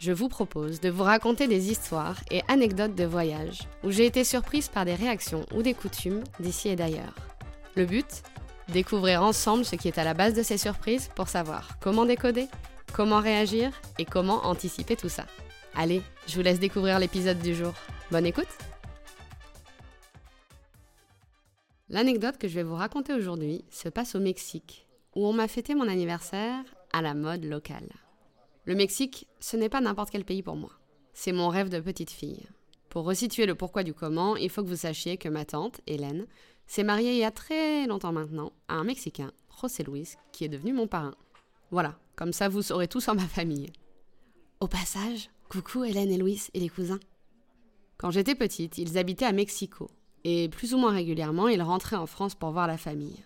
Je vous propose de vous raconter des histoires et anecdotes de voyage où j'ai été surprise par des réactions ou des coutumes d'ici et d'ailleurs. Le but? Découvrir ensemble ce qui est à la base de ces surprises pour savoir comment décoder, comment réagir et comment anticiper tout ça. Allez, je vous laisse découvrir l'épisode du jour. Bonne écoute L'anecdote que je vais vous raconter aujourd'hui se passe au Mexique, où on m'a fêté mon anniversaire à la mode locale. Le Mexique, ce n'est pas n'importe quel pays pour moi. C'est mon rêve de petite fille. Pour resituer le pourquoi du comment, il faut que vous sachiez que ma tante, Hélène, s'est mariée il y a très longtemps maintenant à un Mexicain, José Luis, qui est devenu mon parrain. Voilà, comme ça vous saurez tout sur ma famille. Au passage, coucou Hélène et Louis et les cousins. Quand j'étais petite, ils habitaient à Mexico, et plus ou moins régulièrement, ils rentraient en France pour voir la famille.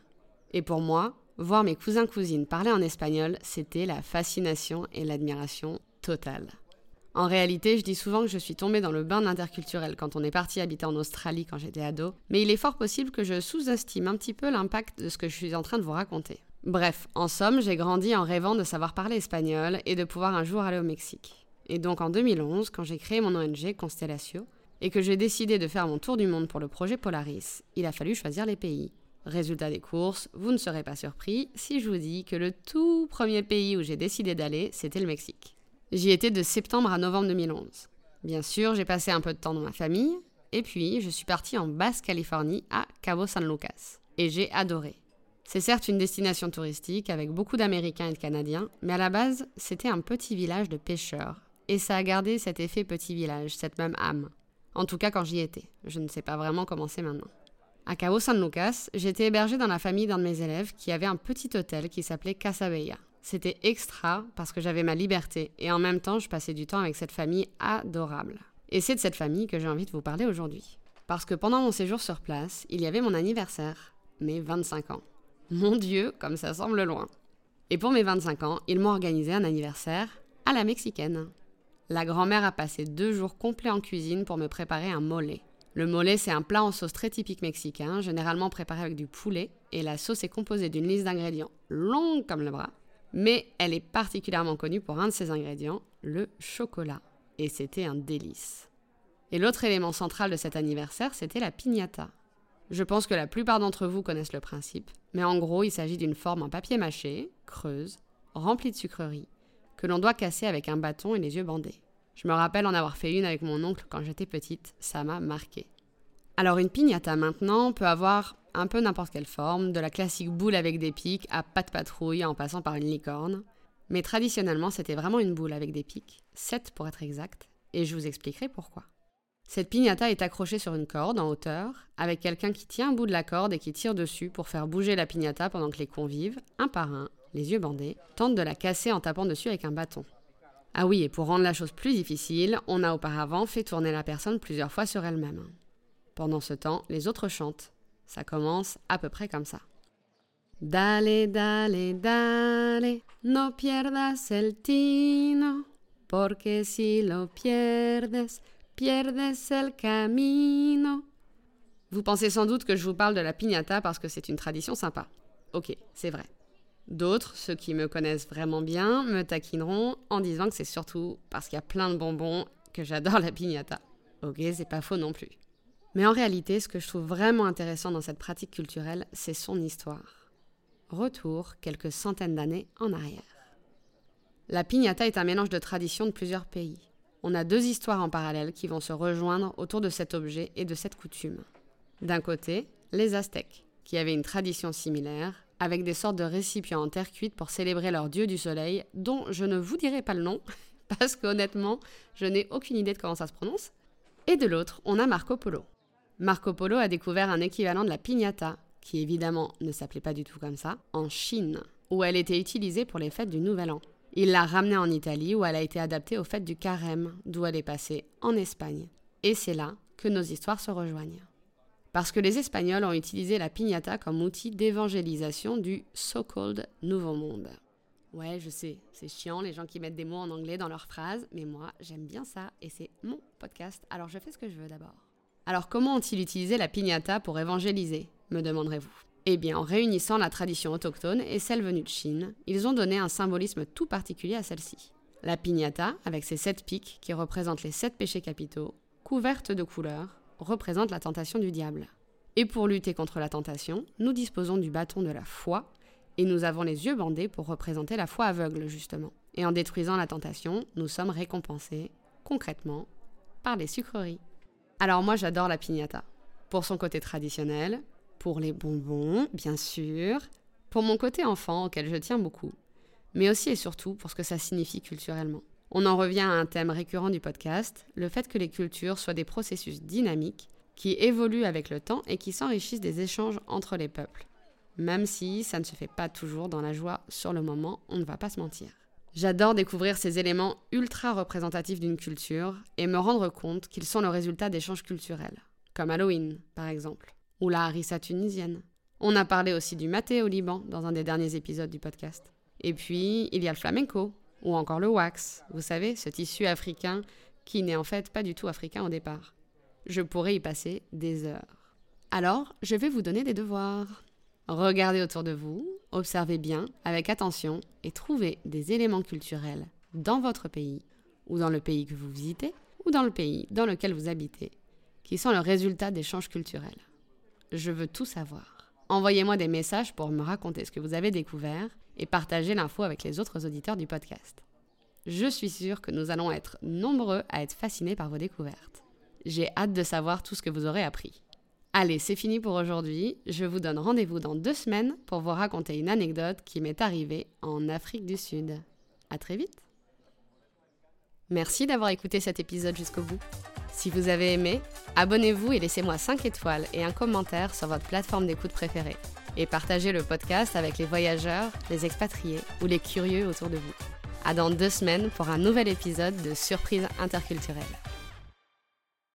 Et pour moi, voir mes cousins-cousines parler en espagnol, c'était la fascination et l'admiration totale. En réalité, je dis souvent que je suis tombée dans le bain de l'interculturel quand on est parti habiter en Australie quand j'étais ado, mais il est fort possible que je sous-estime un petit peu l'impact de ce que je suis en train de vous raconter. Bref, en somme, j'ai grandi en rêvant de savoir parler espagnol et de pouvoir un jour aller au Mexique. Et donc en 2011, quand j'ai créé mon ONG Constellatio, et que j'ai décidé de faire mon tour du monde pour le projet Polaris, il a fallu choisir les pays. Résultat des courses, vous ne serez pas surpris si je vous dis que le tout premier pays où j'ai décidé d'aller, c'était le Mexique. J'y étais de septembre à novembre 2011. Bien sûr, j'ai passé un peu de temps dans ma famille, et puis je suis partie en Basse-Californie à Cabo San Lucas. Et j'ai adoré. C'est certes une destination touristique avec beaucoup d'Américains et de Canadiens, mais à la base, c'était un petit village de pêcheurs. Et ça a gardé cet effet petit village, cette même âme. En tout cas quand j'y étais. Je ne sais pas vraiment comment c'est maintenant. À Cabo San Lucas, j'étais hébergée dans la famille d'un de mes élèves qui avait un petit hôtel qui s'appelait Casa Bella. C'était extra parce que j'avais ma liberté et en même temps je passais du temps avec cette famille adorable. Et c'est de cette famille que j'ai envie de vous parler aujourd'hui. Parce que pendant mon séjour sur place, il y avait mon anniversaire, mes 25 ans. Mon Dieu, comme ça semble loin. Et pour mes 25 ans, ils m'ont organisé un anniversaire à la mexicaine. La grand-mère a passé deux jours complets en cuisine pour me préparer un mollet. Le mollet, c'est un plat en sauce très typique mexicain, généralement préparé avec du poulet, et la sauce est composée d'une liste d'ingrédients longue comme le bras, mais elle est particulièrement connue pour un de ses ingrédients, le chocolat. Et c'était un délice. Et l'autre élément central de cet anniversaire, c'était la piñata. Je pense que la plupart d'entre vous connaissent le principe, mais en gros, il s'agit d'une forme en papier mâché, creuse, remplie de sucreries, que l'on doit casser avec un bâton et les yeux bandés. Je me rappelle en avoir fait une avec mon oncle quand j'étais petite, ça m'a marqué. Alors une piñata maintenant peut avoir un peu n'importe quelle forme, de la classique boule avec des pics à pas de patrouille en passant par une licorne. Mais traditionnellement, c'était vraiment une boule avec des pics, 7 pour être exact, et je vous expliquerai pourquoi. Cette piñata est accrochée sur une corde en hauteur, avec quelqu'un qui tient un bout de la corde et qui tire dessus pour faire bouger la piñata pendant que les convives, un par un, les yeux bandés, tentent de la casser en tapant dessus avec un bâton. Ah oui, et pour rendre la chose plus difficile, on a auparavant fait tourner la personne plusieurs fois sur elle-même. Pendant ce temps, les autres chantent. Ça commence à peu près comme ça. Dale, dale, dale, no pierdas el tino, porque si lo pierdes, pierdes el camino. Vous pensez sans doute que je vous parle de la piñata parce que c'est une tradition sympa. Ok, c'est vrai. D'autres, ceux qui me connaissent vraiment bien, me taquineront en disant que c'est surtout parce qu'il y a plein de bonbons que j'adore la piñata. Ok, c'est pas faux non plus. Mais en réalité, ce que je trouve vraiment intéressant dans cette pratique culturelle, c'est son histoire. Retour quelques centaines d'années en arrière. La piñata est un mélange de traditions de plusieurs pays. On a deux histoires en parallèle qui vont se rejoindre autour de cet objet et de cette coutume. D'un côté, les Aztèques, qui avaient une tradition similaire, avec des sortes de récipients en terre cuite pour célébrer leur dieu du soleil, dont je ne vous dirai pas le nom, parce qu'honnêtement, je n'ai aucune idée de comment ça se prononce. Et de l'autre, on a Marco Polo. Marco Polo a découvert un équivalent de la piñata, qui évidemment ne s'appelait pas du tout comme ça, en Chine, où elle était utilisée pour les fêtes du Nouvel An. Il l'a ramenée en Italie, où elle a été adaptée aux fêtes du Carême, d'où elle est passée en Espagne. Et c'est là que nos histoires se rejoignent. Parce que les Espagnols ont utilisé la piñata comme outil d'évangélisation du so-called Nouveau Monde. Ouais, je sais, c'est chiant les gens qui mettent des mots en anglais dans leurs phrases, mais moi j'aime bien ça et c'est mon podcast, alors je fais ce que je veux d'abord. Alors comment ont-ils utilisé la piñata pour évangéliser me demanderez-vous? Eh bien, en réunissant la tradition autochtone et celle venue de Chine, ils ont donné un symbolisme tout particulier à celle-ci. La piñata, avec ses sept pics qui représentent les sept péchés capitaux, couverte de couleurs, représente la tentation du diable. Et pour lutter contre la tentation, nous disposons du bâton de la foi, et nous avons les yeux bandés pour représenter la foi aveugle, justement. Et en détruisant la tentation, nous sommes récompensés, concrètement, par les sucreries. Alors moi j'adore la piñata, pour son côté traditionnel, pour les bonbons, bien sûr, pour mon côté enfant auquel je tiens beaucoup, mais aussi et surtout pour ce que ça signifie culturellement. On en revient à un thème récurrent du podcast, le fait que les cultures soient des processus dynamiques qui évoluent avec le temps et qui s'enrichissent des échanges entre les peuples. Même si ça ne se fait pas toujours dans la joie sur le moment, on ne va pas se mentir. J'adore découvrir ces éléments ultra représentatifs d'une culture et me rendre compte qu'ils sont le résultat d'échanges culturels, comme Halloween par exemple ou la harissa tunisienne. On a parlé aussi du maté au Liban dans un des derniers épisodes du podcast. Et puis, il y a le flamenco, ou encore le wax, vous savez, ce tissu africain qui n'est en fait pas du tout africain au départ. Je pourrais y passer des heures. Alors, je vais vous donner des devoirs. Regardez autour de vous, observez bien, avec attention, et trouvez des éléments culturels dans votre pays, ou dans le pays que vous visitez, ou dans le pays dans lequel vous habitez, qui sont le résultat d'échanges culturels. Je veux tout savoir. Envoyez-moi des messages pour me raconter ce que vous avez découvert et partagez l'info avec les autres auditeurs du podcast. Je suis sûre que nous allons être nombreux à être fascinés par vos découvertes. J'ai hâte de savoir tout ce que vous aurez appris. Allez, c'est fini pour aujourd'hui. Je vous donne rendez-vous dans deux semaines pour vous raconter une anecdote qui m'est arrivée en Afrique du Sud. À très vite. Merci d'avoir écouté cet épisode jusqu'au bout. Si vous avez aimé, abonnez-vous et laissez-moi 5 étoiles et un commentaire sur votre plateforme d'écoute préférée. Et partagez le podcast avec les voyageurs, les expatriés ou les curieux autour de vous. À dans deux semaines pour un nouvel épisode de Surprise interculturelle.